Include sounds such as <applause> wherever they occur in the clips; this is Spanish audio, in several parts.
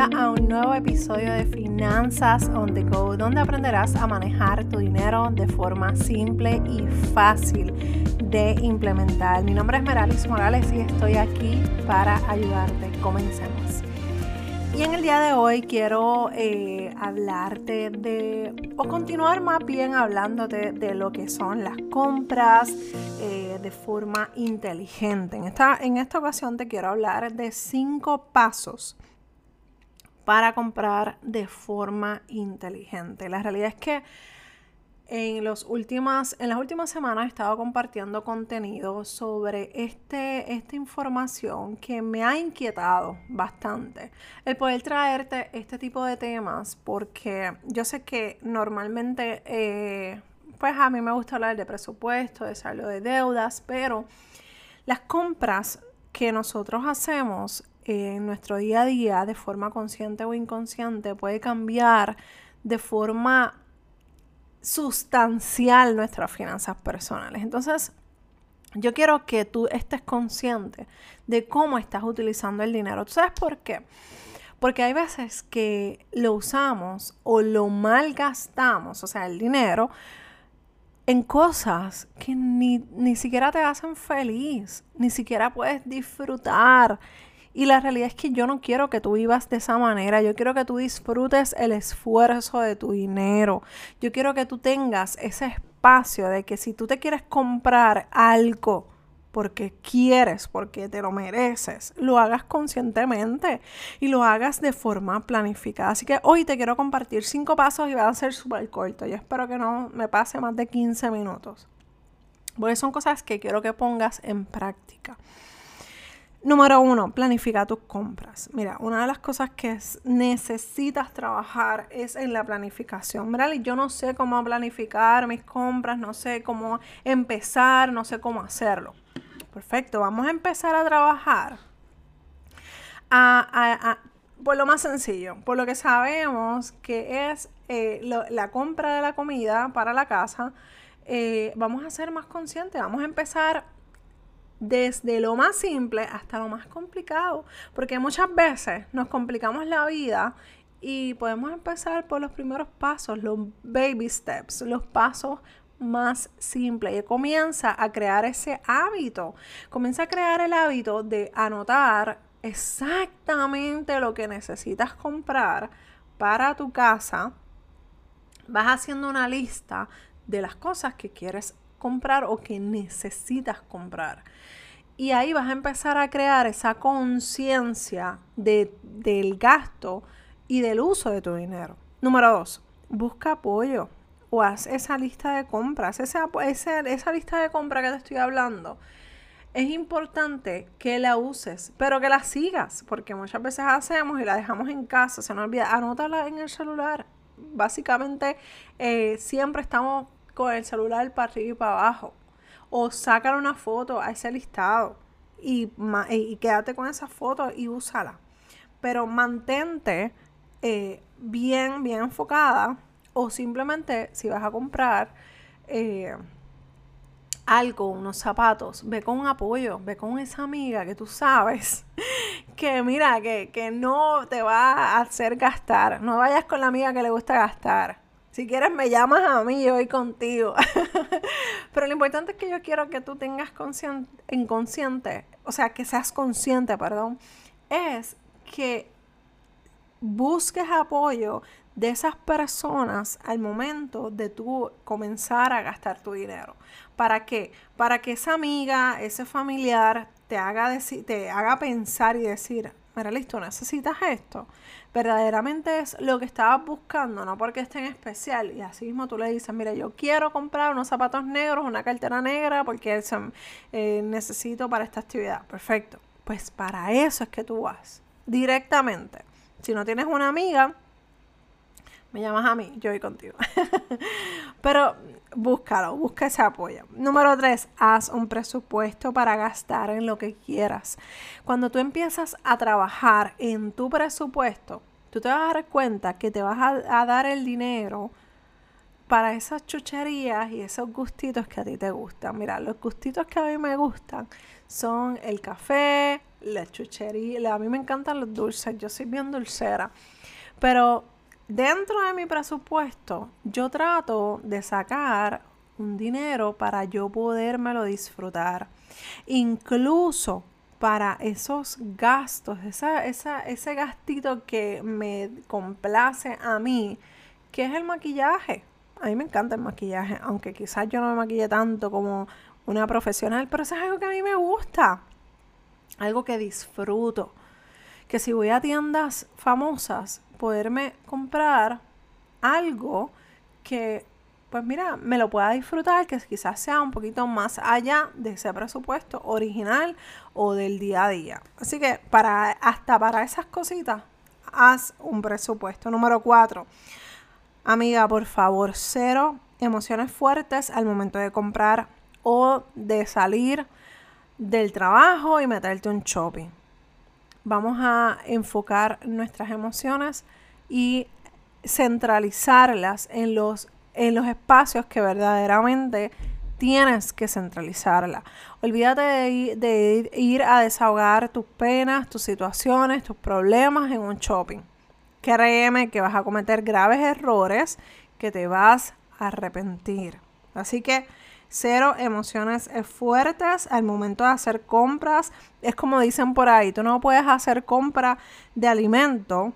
a un nuevo episodio de Finanzas on the Go, donde aprenderás a manejar tu dinero de forma simple y fácil de implementar. Mi nombre es Meralis Morales y estoy aquí para ayudarte. Comencemos. Y en el día de hoy quiero eh, hablarte de, o continuar más bien hablándote de lo que son las compras eh, de forma inteligente. En esta, en esta ocasión te quiero hablar de cinco pasos para comprar de forma inteligente. La realidad es que en, los últimas, en las últimas semanas he estado compartiendo contenido sobre este, esta información que me ha inquietado bastante. El poder traerte este tipo de temas porque yo sé que normalmente, eh, pues a mí me gusta hablar de presupuesto, de saldo de deudas, pero las compras que nosotros hacemos en nuestro día a día de forma consciente o inconsciente puede cambiar de forma sustancial nuestras finanzas personales. Entonces, yo quiero que tú estés consciente de cómo estás utilizando el dinero. ¿Tú sabes por qué? Porque hay veces que lo usamos o lo malgastamos, o sea, el dinero, en cosas que ni, ni siquiera te hacen feliz, ni siquiera puedes disfrutar. Y la realidad es que yo no quiero que tú vivas de esa manera. Yo quiero que tú disfrutes el esfuerzo de tu dinero. Yo quiero que tú tengas ese espacio de que si tú te quieres comprar algo porque quieres, porque te lo mereces, lo hagas conscientemente y lo hagas de forma planificada. Así que hoy te quiero compartir cinco pasos y va a ser súper corto. Yo espero que no me pase más de 15 minutos. Porque son cosas que quiero que pongas en práctica. Número uno, planifica tus compras. Mira, una de las cosas que necesitas trabajar es en la planificación. Mira, yo no sé cómo planificar mis compras, no sé cómo empezar, no sé cómo hacerlo. Perfecto, vamos a empezar a trabajar por lo más sencillo, por lo que sabemos que es eh, la compra de la comida para la casa. Eh, vamos a ser más conscientes, vamos a empezar desde lo más simple hasta lo más complicado, porque muchas veces nos complicamos la vida y podemos empezar por los primeros pasos, los baby steps, los pasos más simples. Y comienza a crear ese hábito, comienza a crear el hábito de anotar exactamente lo que necesitas comprar para tu casa. Vas haciendo una lista de las cosas que quieres comprar o que necesitas comprar. Y ahí vas a empezar a crear esa conciencia de, del gasto y del uso de tu dinero. Número dos, busca apoyo o haz esa lista de compras, esa, esa lista de compras que te estoy hablando. Es importante que la uses, pero que la sigas, porque muchas veces hacemos y la dejamos en casa, se nos olvida, anótala en el celular. Básicamente, eh, siempre estamos con el celular para arriba y para abajo. O sácale una foto a ese listado y, y quédate con esa foto y úsala. Pero mantente eh, bien, bien enfocada. O simplemente si vas a comprar eh, algo, unos zapatos, ve con un apoyo, ve con esa amiga que tú sabes <laughs> que mira, que, que no te va a hacer gastar. No vayas con la amiga que le gusta gastar si quieres me llamas a mí, yo voy contigo. <laughs> Pero lo importante es que yo quiero que tú tengas inconsciente, o sea, que seas consciente, perdón, es que busques apoyo de esas personas al momento de tú comenzar a gastar tu dinero. ¿Para qué? Para que esa amiga, ese familiar te haga, te haga pensar y decir, mira, listo, necesitas esto verdaderamente es lo que estabas buscando, no porque esté en especial. Y así mismo tú le dices, mira, yo quiero comprar unos zapatos negros, una cartera negra, porque eh, necesito para esta actividad. Perfecto. Pues para eso es que tú vas directamente. Si no tienes una amiga, me llamas a mí, yo voy contigo. <laughs> Pero búscalo, busca ese apoyo. Número tres, haz un presupuesto para gastar en lo que quieras. Cuando tú empiezas a trabajar en tu presupuesto, tú te vas a dar cuenta que te vas a, a dar el dinero para esas chucherías y esos gustitos que a ti te gustan. Mira, los gustitos que a mí me gustan son el café, la chuchería. A mí me encantan los dulces, yo soy bien dulcera. Pero dentro de mi presupuesto, yo trato de sacar un dinero para yo podérmelo disfrutar. Incluso para esos gastos, esa, ese gastito que me complace a mí, que es el maquillaje. A mí me encanta el maquillaje, aunque quizás yo no me maquille tanto como una profesional, pero eso es algo que a mí me gusta, algo que disfruto. Que si voy a tiendas famosas, poderme comprar algo que, pues mira, me lo pueda disfrutar, que quizás sea un poquito más allá de ese presupuesto original o del día a día. Así que para, hasta para esas cositas, haz un presupuesto. Número cuatro, amiga, por favor, cero emociones fuertes al momento de comprar o de salir del trabajo y meterte un shopping. Vamos a enfocar nuestras emociones y centralizarlas en los, en los espacios que verdaderamente tienes que centralizarla. Olvídate de, de, ir a desahogar tus penas, tus situaciones, tus problemas en un shopping. Créeme que vas a cometer graves errores que te vas a arrepentir. Así que cero emociones fuertes al momento de hacer compras. Es como dicen por ahí, tú no puedes hacer compra de alimento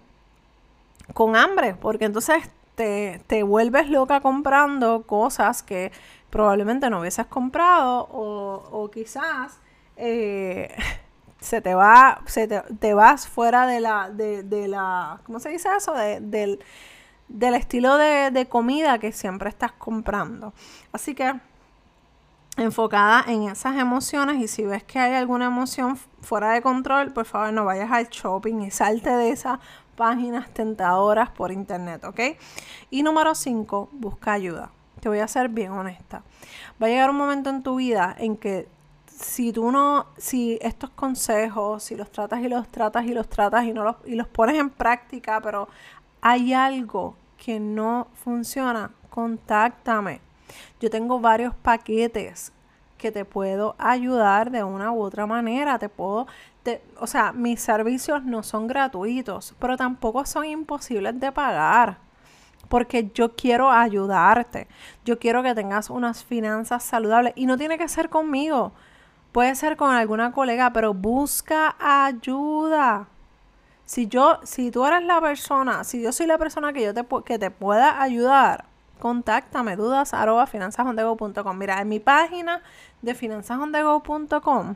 con hambre, porque entonces te, vuelves loca comprando cosas que probablemente no hubieses comprado o, quizás eh, <laughs> se te va, se te, vas fuera de la, de, la, ¿cómo se dice eso? del, del estilo de, de comida que siempre estás comprando. Así que enfocada en esas emociones y si ves que hay alguna emoción fuera de control, por favor no vayas al shopping y salte de esas páginas tentadoras por internet, ¿ok? Y número 5, busca ayuda. Te voy a ser bien honesta. Va a llegar un momento en tu vida en que si tú no, si estos consejos, si los tratas y los tratas y los tratas y no los, y los pones en práctica, pero hay algo que no funciona, contáctame yo tengo varios paquetes que te puedo ayudar de una u otra manera. Te puedo, o sea, mis servicios no son gratuitos, pero tampoco son imposibles de pagar. Porque yo quiero ayudarte. Yo quiero que tengas unas finanzas saludables. Y no tiene que ser conmigo. Puede ser con alguna colega, pero busca ayuda. Si yo, si tú eres la persona, si yo soy la persona que yo te, que te pueda ayudar, contáctame, dudas arroba finanzasondego.com. Mira, en mi página de finanzasondego.com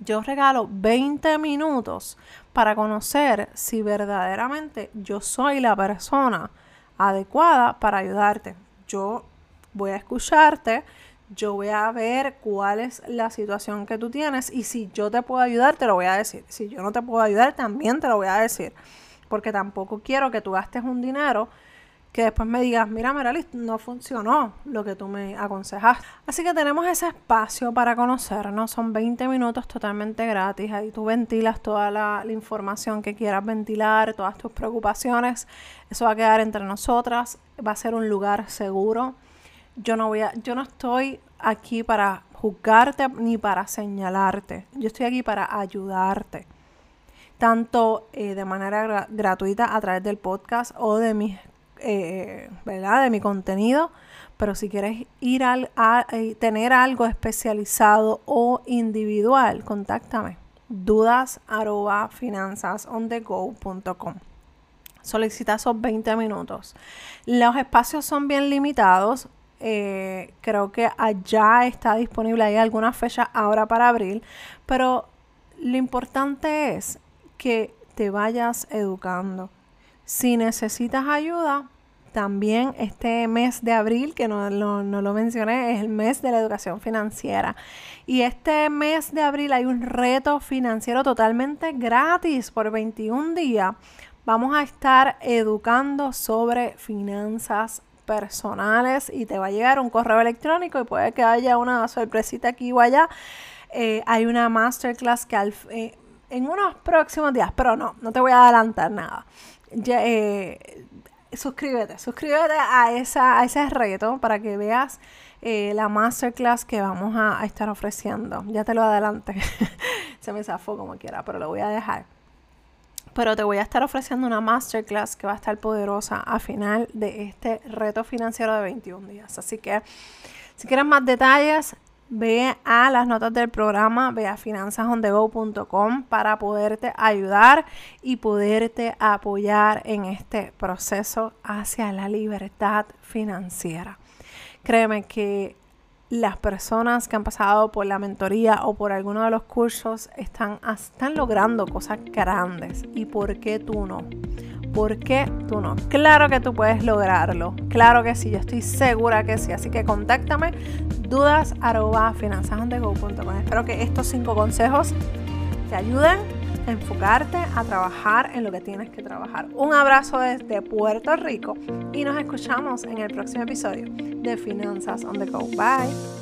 yo regalo 20 minutos para conocer si verdaderamente yo soy la persona adecuada para ayudarte. Yo voy a escucharte, yo voy a ver cuál es la situación que tú tienes y si yo te puedo ayudar, te lo voy a decir. Si yo no te puedo ayudar, también te lo voy a decir. Porque tampoco quiero que tú gastes un dinero que después me digas, mira Meralis, no funcionó lo que tú me aconsejas. Así que tenemos ese espacio para conocernos, son 20 minutos totalmente gratis, ahí tú ventilas toda la, información que quieras ventilar, todas tus preocupaciones, eso va a quedar entre nosotras, va a ser un lugar seguro. Yo no voy a, yo no estoy aquí para juzgarte ni para señalarte, yo estoy aquí para ayudarte. Tanto eh, de manera gratuita a través del podcast o de mis eh, ¿verdad? De mi contenido. Pero si quieres ir al, a, eh, tener algo especializado o individual, contáctame. Dudas finanzasondego.com. Solicita esos 20 minutos. Los espacios son bien limitados. Eh, creo que allá está disponible. Hay alguna fecha ahora para abril. Pero lo importante es que te vayas educando si necesitas ayuda, también este mes de abril, que no, lo mencioné, es el mes de la educación financiera. Y este mes de abril hay un reto financiero totalmente gratis por 21 días. Vamos a estar educando sobre finanzas personales y te va a llegar un correo electrónico y puede que haya una sorpresita aquí o allá. Eh, hay una masterclass que eh, en unos próximos días, pero no, no te voy a adelantar nada eh, suscríbete, suscríbete a, esa, a ese reto para que veas eh, la masterclass que vamos a, estar ofreciendo. Ya te lo adelante. <laughs> Se me zafó como quiera, pero lo voy a dejar. Pero te voy a estar ofreciendo una masterclass que va a estar poderosa a final de este reto financiero de 21 días. Así que si quieres más detalles, ve a las notas del programa, ve a finanzasondego.com para poderte ayudar y poderte apoyar en este proceso hacia la libertad financiera. Créeme que las personas que han pasado por la mentoría o por alguno de los cursos están, están logrando cosas grandes. ¿Y por qué tú no? ¿Por qué tú no? Claro que tú puedes lograrlo. Claro que sí, yo estoy segura que sí. Así que contáctame dudas arroba Espero que estos cinco consejos te ayuden a enfocarte a trabajar en lo que tienes que trabajar. Un abrazo desde Puerto Rico y nos escuchamos en el próximo episodio de Finanzas on the Go. Bye.